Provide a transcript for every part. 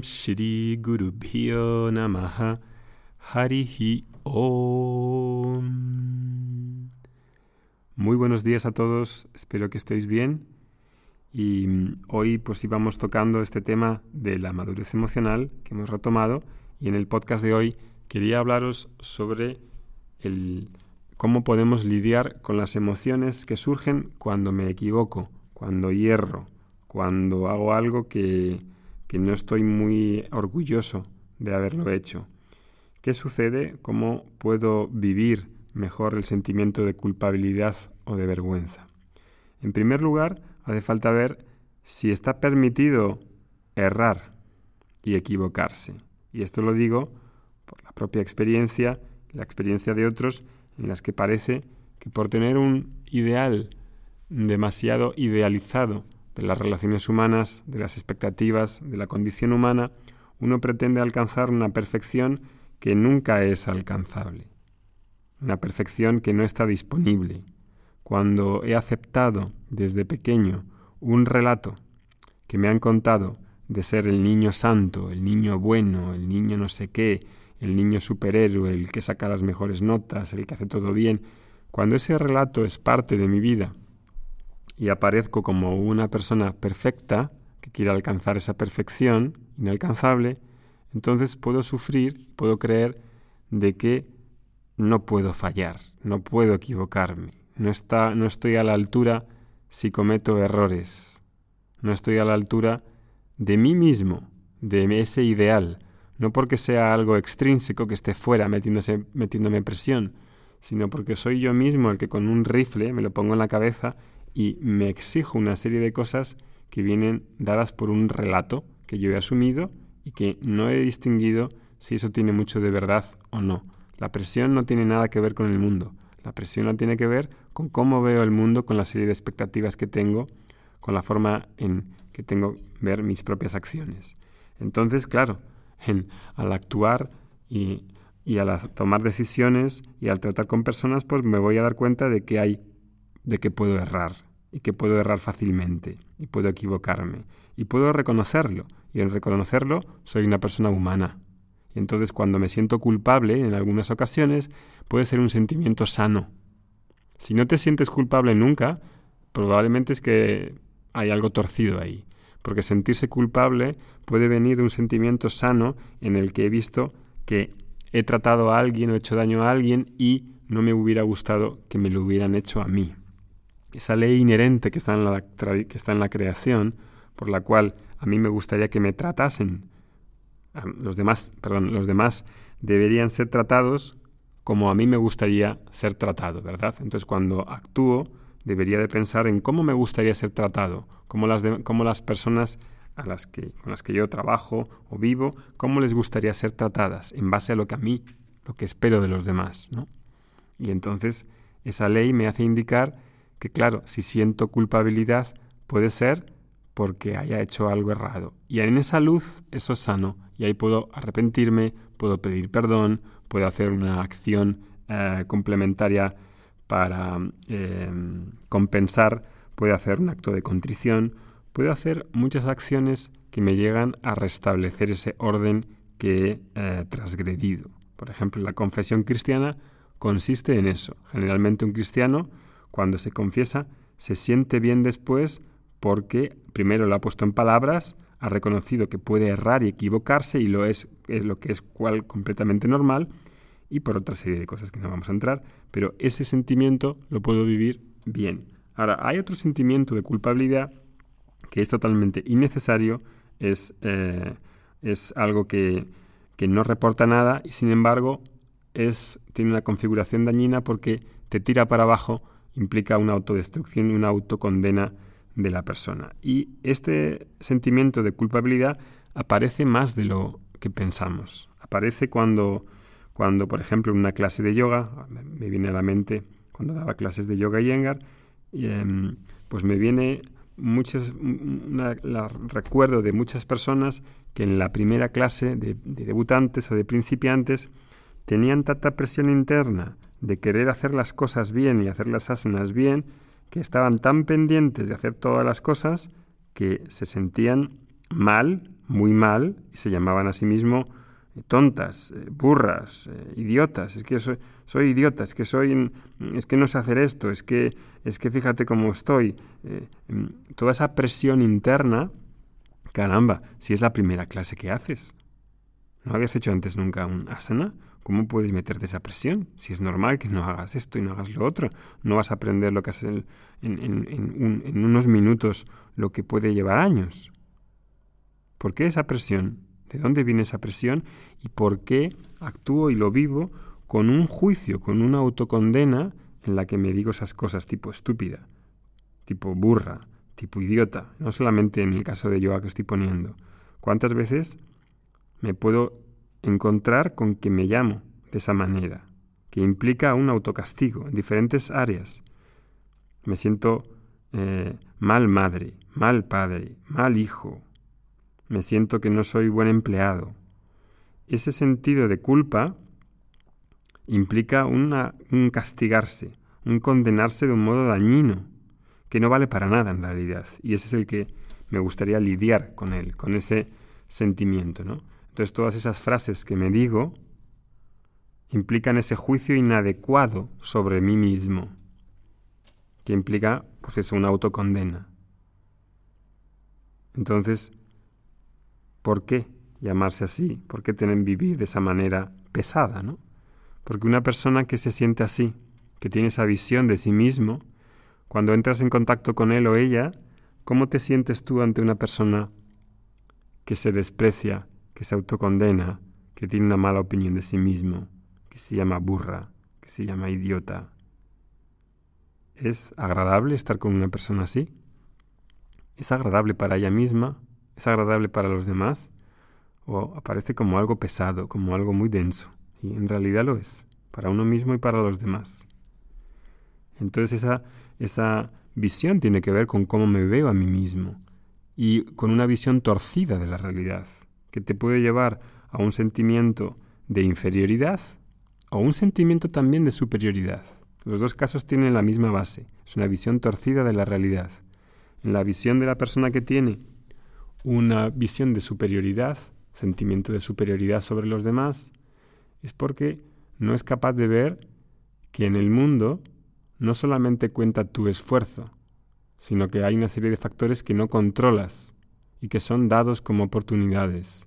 Om Shri Guru Bhyo Namaha Harihi Om. Muy buenos días a todos, espero que estéis bien. Y mm, hoy pues íbamos tocando este tema de la madurez emocional que hemos retomado y en el podcast de hoy quería hablaros sobre el cómo podemos lidiar con las emociones que surgen cuando me equivoco, cuando hierro, cuando hago algo que, no estoy muy orgulloso de haberlo hecho. ¿Qué sucede? ¿Cómo puedo vivir mejor el sentimiento de culpabilidad o de vergüenza? En primer lugar, hace falta ver si está permitido errar y equivocarse. Y esto lo digo por la propia experiencia, la experiencia de otros, en las que parece que por tener un ideal demasiado idealizado de las relaciones humanas, de las expectativas, de la condición humana, uno pretende alcanzar una perfección que nunca es alcanzable, una perfección que no está disponible. Cuando he aceptado desde pequeño un relato que me han contado de ser el niño santo, el niño bueno, el niño no sé qué, el niño superhéroe, el que saca las mejores notas, el que hace todo bien, cuando ese relato es parte de mi vida y aparezco como una persona perfecta, que quiere alcanzar esa perfección inalcanzable, entonces puedo sufrir, puedo creer de que no puedo fallar, no puedo equivocarme, no, está, no estoy a la altura si cometo errores, no estoy a la altura de mí mismo, de ese ideal, no porque sea algo extrínseco que esté fuera metiéndose, metiéndome presión, sino porque soy yo mismo el que con un rifle me lo pongo en la cabeza y me exijo una serie de cosas que vienen dadas por un relato que yo he asumido y que no he distinguido si eso tiene mucho de verdad o no. La presión no tiene nada que ver con el mundo. La presión no tiene que ver con cómo veo el mundo, con la serie de expectativas que tengo, con la forma en que tengo ver mis propias acciones. Entonces, claro, al actuar y, y al tomar decisiones y al tratar con personas, pues me voy a dar cuenta de que hay de que puedo errar y que puedo errar fácilmente y puedo equivocarme y puedo reconocerlo y en reconocerlo soy una persona humana. Y entonces cuando me siento culpable en algunas ocasiones puede ser un sentimiento sano. Si no te sientes culpable nunca, probablemente es que hay algo torcido ahí, porque sentirse culpable puede venir de un sentimiento sano en el que he visto que he tratado a alguien o he hecho daño a alguien y no me hubiera gustado que me lo hubieran hecho a mí esa ley inherente que está en la, que está en la creación, por la cual a mí me gustaría que me tratasen, los demás, perdón, los demás deberían ser tratados como a mí me gustaría ser tratado, ¿verdad? Entonces cuando actúo debería de pensar en cómo me gustaría ser tratado, cómo las, cómo las personas a las que, con las que yo trabajo o vivo, cómo les gustaría ser tratadas en base a lo que a mí, lo que espero de los demás, ¿no? Y entonces esa ley me hace indicar que claro, si siento culpabilidad puede ser porque haya hecho algo errado. Y en esa luz eso es sano y ahí puedo arrepentirme, puedo pedir perdón, puedo hacer una acción eh, complementaria para em, compensar, puedo hacer un acto de contrición, puedo hacer muchas acciones que me llegan a restablecer ese orden que he eh, transgredido. Por ejemplo, la confesión cristiana consiste en eso. Generalmente un cristiano cuando se confiesa, se siente bien después porque primero lo ha puesto en palabras, ha reconocido que puede errar y equivocarse y lo es, es lo que es cual completamente normal y por otra serie de cosas que no vamos a entrar, pero ese sentimiento lo puedo vivir bien. Ahora, hay otro sentimiento de culpabilidad que es totalmente innecesario, es, eh, es algo que, que no reporta nada y sin embargo es, tiene una configuración dañina porque te tira para abajo implica una autodestrucción y una autocondena de la persona. Y este sentimiento de culpabilidad aparece más de lo que pensamos. Aparece cuando, cuando por ejemplo, en una clase de yoga, me viene a la mente cuando daba clases de yoga y em, pues me viene muchas, recuerdo de muchas personas que en la primera clase de debutantes o de principiantes tenían tanta presión interna de querer hacer las cosas bien y hacer las asanas bien, que estaban tan pendientes de hacer todas las cosas que se sentían mal, muy mal y se llamaban a sí mismos eh, tontas, eh, burras, eh, idiotas, es que soy, soy idiota, es que soy, es que no sé hacer esto, es que, es que fíjate cómo estoy. Mm, toda esa presión interna, caramba, si es la primera clase que haces. ¿No habías hecho antes nunca un asana? ¿Cómo puedes meterte esa presión? Si es normal que no hagas esto y no hagas lo otro, no vas a aprender lo que haces en, en unos minutos, lo que puede llevar años. ¿Por qué esa presión? ¿De dónde viene esa presión? ¿Y por qué actúo y lo vivo con un juicio, con una autocondena en la que me digo esas cosas tipo estúpida, tipo burra, tipo idiota? No solamente en el caso de yoga que estoy poniendo. ¿Cuántas veces me puedo encontrar con que me llamo de esa manera, que implica un autocastigo en diferentes áreas. Me siento eh, mal madre, mal padre, mal hijo. Me siento que no soy buen empleado. Ese sentido de culpa implica un castigarse, un condenarse de un modo dañino, que no vale para nada en realidad. Y ese es el que me gustaría lidiar con él, con ese sentimiento, ¿no? Entonces todas esas frases que me digo implican ese juicio inadecuado sobre mí mismo, que implica, pues eso, una autocondena. Entonces, ¿por qué llamarse así? ¿Por qué tienen vivir de esa manera pesada, no? Porque una persona que se siente así, que tiene esa visión de sí mismo, cuando entras en contacto con él o ella, ¿cómo te sientes tú ante una persona que se desprecia, que se autocondena, que tiene una mala opinión de sí mismo, que se llama burra, que se llama idiota. ¿Es agradable estar con una persona así? ¿Es agradable para ella misma? ¿Es agradable para los demás? ¿O aparece como algo pesado, como algo muy denso? Y en realidad lo es, para uno mismo y para los demás. Entonces esa, esa visión tiene que ver con cómo me veo a mí mismo y con una visión torcida de la realidad que te puede llevar a un sentimiento de inferioridad o un sentimiento también de superioridad. Los dos casos tienen la misma base, es una visión torcida de la realidad. En la visión de la persona que tiene una visión de superioridad, sentimiento de superioridad sobre los demás, es porque no es capaz de ver que en el mundo no solamente cuenta tu esfuerzo, sino que hay una serie de factores que no controlas y que son dados como oportunidades.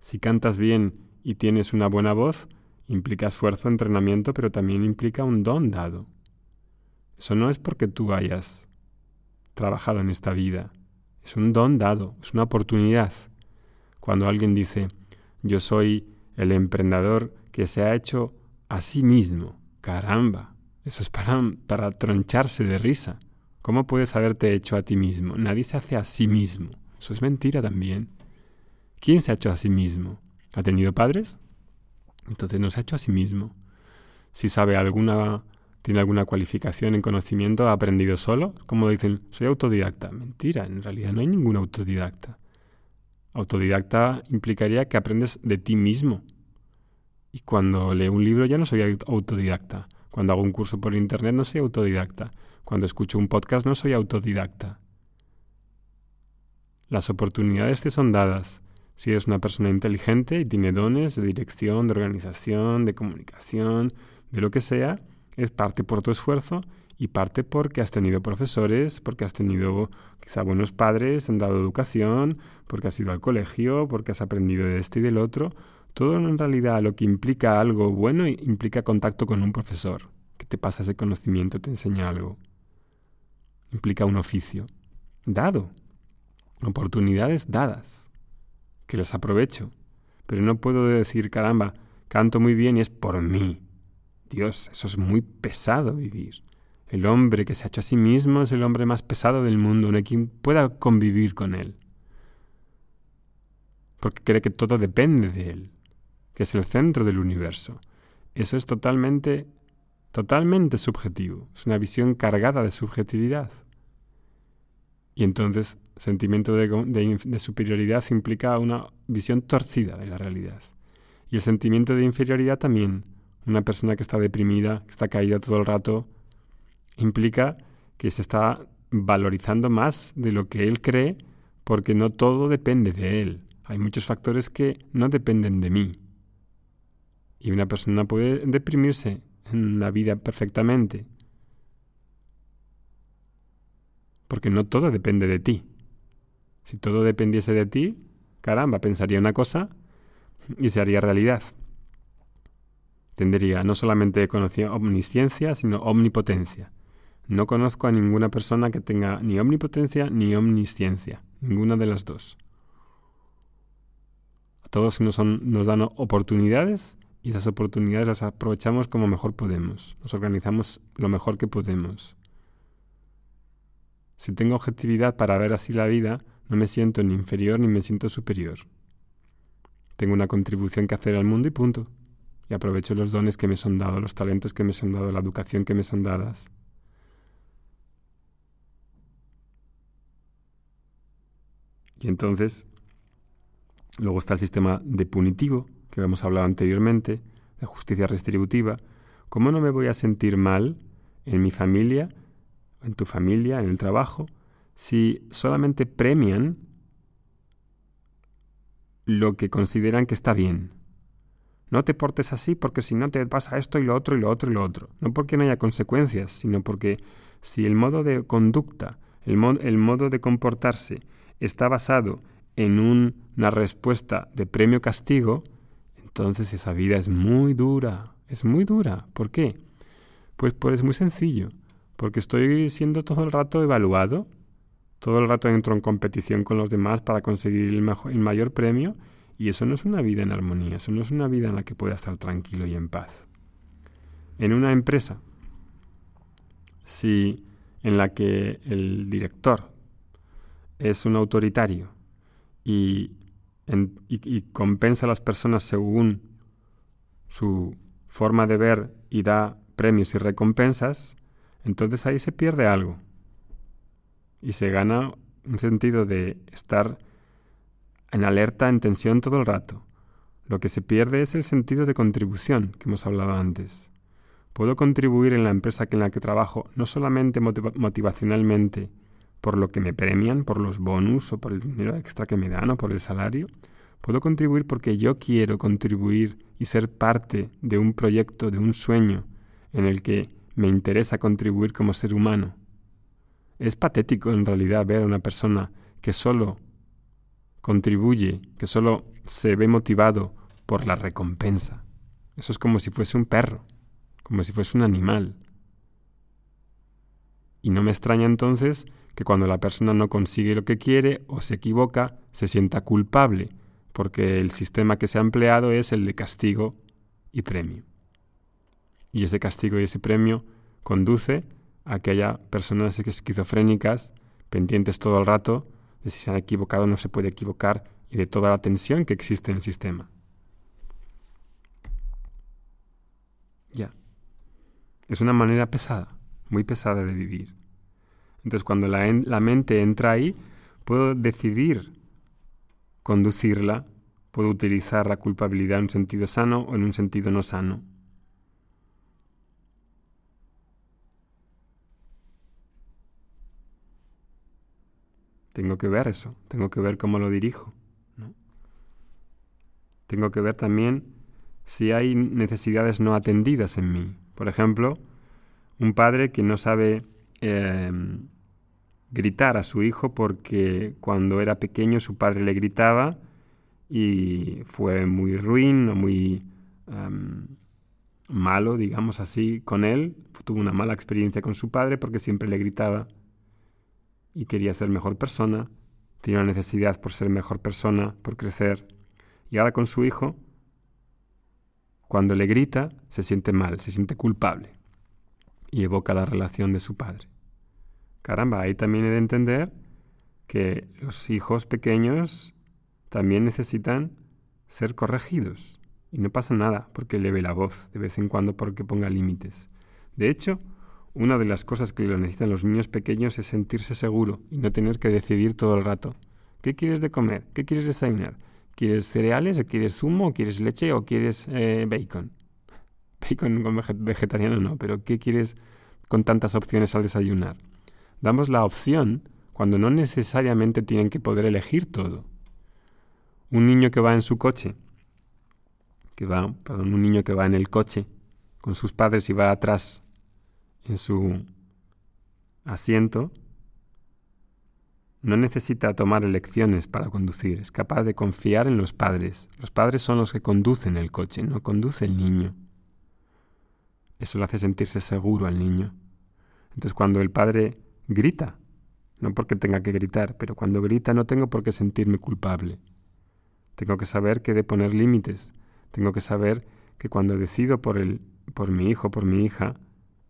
Si cantas bien y tienes una buena voz, implica esfuerzo, entrenamiento, pero también implica un don dado. Eso no es porque tú hayas trabajado en esta vida, es un don dado, es una oportunidad. Cuando alguien dice, yo soy el emprendedor que se ha hecho a sí mismo, caramba, eso es para, para troncharse de risa. ¿Cómo puedes haberte hecho a ti mismo? Nadie se hace a sí mismo. Eso es mentira también. ¿Quién se ha hecho a sí mismo? ¿Ha tenido padres? Entonces no se ha hecho a sí mismo. Si sabe alguna, tiene alguna cualificación en conocimiento, ha aprendido solo. Como dicen, soy autodidacta. Mentira, en realidad no hay ningún autodidacta. Autodidacta implicaría que aprendes de ti mismo. Y cuando leo un libro ya no soy autodidacta. Cuando hago un curso por internet no soy autodidacta. Cuando escucho un podcast no soy autodidacta. Las oportunidades te son dadas. Si eres una persona inteligente y tiene dones de dirección, de organización, de comunicación, de lo que sea, es parte por tu esfuerzo y parte porque has tenido profesores, porque has tenido quizá buenos padres, han dado educación, porque has ido al colegio, porque has aprendido de este y del otro. Todo en realidad lo que implica algo bueno implica contacto con un profesor, que te pasa ese conocimiento, te enseña algo implica un oficio dado, oportunidades dadas, que las aprovecho, pero no puedo decir, caramba, canto muy bien y es por mí. Dios, eso es muy pesado vivir. El hombre que se ha hecho a sí mismo es el hombre más pesado del mundo, no hay quien pueda convivir con él. Porque cree que todo depende de él, que es el centro del universo. Eso es totalmente totalmente subjetivo, es una visión cargada de subjetividad. Y entonces, sentimiento de, superioridad implica una visión torcida de la realidad. Y el sentimiento de inferioridad también. Una persona que está deprimida, que está caída todo el rato, implica que se está valorizando más de lo que él cree porque no todo depende de él. Hay muchos factores que no dependen de mí. Y una persona puede deprimirse en la vida perfectamente. Porque no todo depende de ti. Si todo dependiese de ti, caramba, pensaría una cosa y se haría realidad. Tendría no solamente omnisciencia, sino omnipotencia. No conozco a ninguna persona que tenga ni omnipotencia ni omnisciencia, ninguna de las dos. A todos nos, nos dan oportunidades y esas oportunidades las aprovechamos como mejor podemos, nos organizamos lo mejor que podemos. Si tengo objetividad para ver así la vida, no me siento ni inferior ni me siento superior. Tengo una contribución que hacer al mundo y punto. Y aprovecho los dones que me son dados, los talentos que me son dados, la educación que me son dadas. Y entonces, luego está el sistema de punitivo, que hemos hablado anteriormente, de justicia restributiva. ¿Cómo no me voy a sentir mal en mi familia, en tu familia, en el trabajo, si solamente premian lo que consideran que está bien? No te portes así porque si no te pasa esto y lo otro y lo otro y lo otro. No porque no haya consecuencias, sino porque si el modo de conducta, el, el modo de comportarse está basado en una respuesta de premio-castigo, entonces esa vida es muy dura, es muy dura. ¿Por qué? Pues, pues es muy sencillo, porque estoy siendo todo el rato evaluado, todo el rato entro en competición con los demás para conseguir el, el mayor premio, y eso no es una vida en armonía, eso no es una vida en la que pueda estar tranquilo y en paz. En una empresa, si en la que el director es un autoritario y, compensa a las personas según su forma de ver y da premios y recompensas, entonces ahí se pierde algo. Y se gana un sentido de estar en alerta, en tensión todo el rato. Lo que se pierde es el sentido de contribución que hemos hablado antes. Puedo contribuir en la empresa en la que trabajo no solamente motivacionalmente, por lo que me premian, por los bonus o por el dinero extra que me dan o por el salario. Puedo contribuir porque yo quiero contribuir y ser parte de un proyecto, de un sueño en el que me interesa contribuir como ser humano. Es patético en realidad ver a una persona que solo contribuye, que solo se ve motivado por la recompensa. Eso es como si fuese un perro, como si fuese un animal. Y no me extraña entonces que cuando la persona no consigue lo que quiere o se equivoca, se sienta culpable, porque el sistema que se ha empleado es el de castigo y premio. Y ese castigo y ese premio conduce a que haya personas esquizofrénicas pendientes todo el rato de si se han equivocado o no se puede equivocar y de toda la tensión que existe en el sistema. Ya. Es una manera pesada, muy pesada de vivir. Entonces cuando la, la mente entra ahí, puedo decidir conducirla, puedo utilizar la culpabilidad en un sentido sano o en un sentido no sano. Tengo que ver eso, tengo que ver cómo lo dirijo. Tengo que ver también si hay necesidades no atendidas en mí. Por ejemplo, un padre que no sabe em, gritar a su hijo porque cuando era pequeño su padre le gritaba y fue muy ruin o muy malo, digamos así, con él. Tuvo una mala experiencia con su padre porque siempre le gritaba y quería ser mejor persona, tenía una necesidad por ser mejor persona, por crecer. Y ahora con su hijo, cuando le grita, se siente mal, se siente culpable y evoca la relación de su padre. Caramba, ahí también he de entender que los hijos pequeños también necesitan ser corregidos. Y no pasa nada porque leve la voz de vez en cuando porque ponga límites. De hecho, una de las cosas que lo necesitan los niños pequeños es sentirse seguro y no tener que decidir todo el rato. ¿Qué quieres de comer? ¿Qué quieres desayunar? ¿Quieres cereales o quieres zumo o quieres leche o quieres eh, bacon? Bacon con vegetariano no, pero ¿qué quieres con tantas opciones al desayunar? damos la opción cuando no necesariamente tienen que poder elegir todo. Un niño que va en su coche, que va, perdón, un niño que va en el coche con sus padres y va atrás en su asiento, no necesita tomar elecciones para conducir, es capaz de confiar en los padres. Los padres son los que conducen el coche, no conduce el niño. Eso le hace sentirse seguro al niño. Entonces cuando el padre grita, no porque tenga que gritar, pero cuando grita no tengo por qué sentirme culpable. Tengo que saber que de poner límites. Tengo que saber que cuando decido por el, por mi hijo, por mi hija,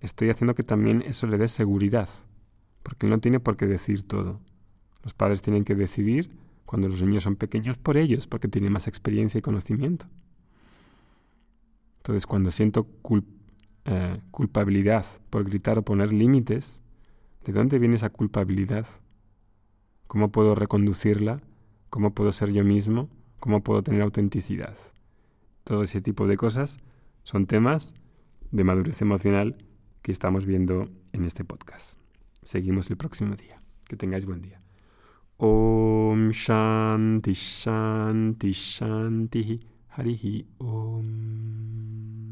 estoy haciendo que también eso le dé seguridad, porque él no tiene por qué decir todo. Los padres tienen que decidir cuando los niños son pequeños por ellos, porque tienen más experiencia y conocimiento. Entonces, cuando siento eh, culpabilidad por gritar o poner límites, ¿de dónde viene esa culpabilidad? ¿Cómo puedo reconducirla? ¿Cómo puedo ser yo mismo? ¿Cómo puedo tener autenticidad? Todo ese tipo de cosas son temas de madurez emocional que estamos viendo en este podcast. Seguimos el próximo día. Que tengáis buen día. Om Shanti Shanti Shanti Harihi Om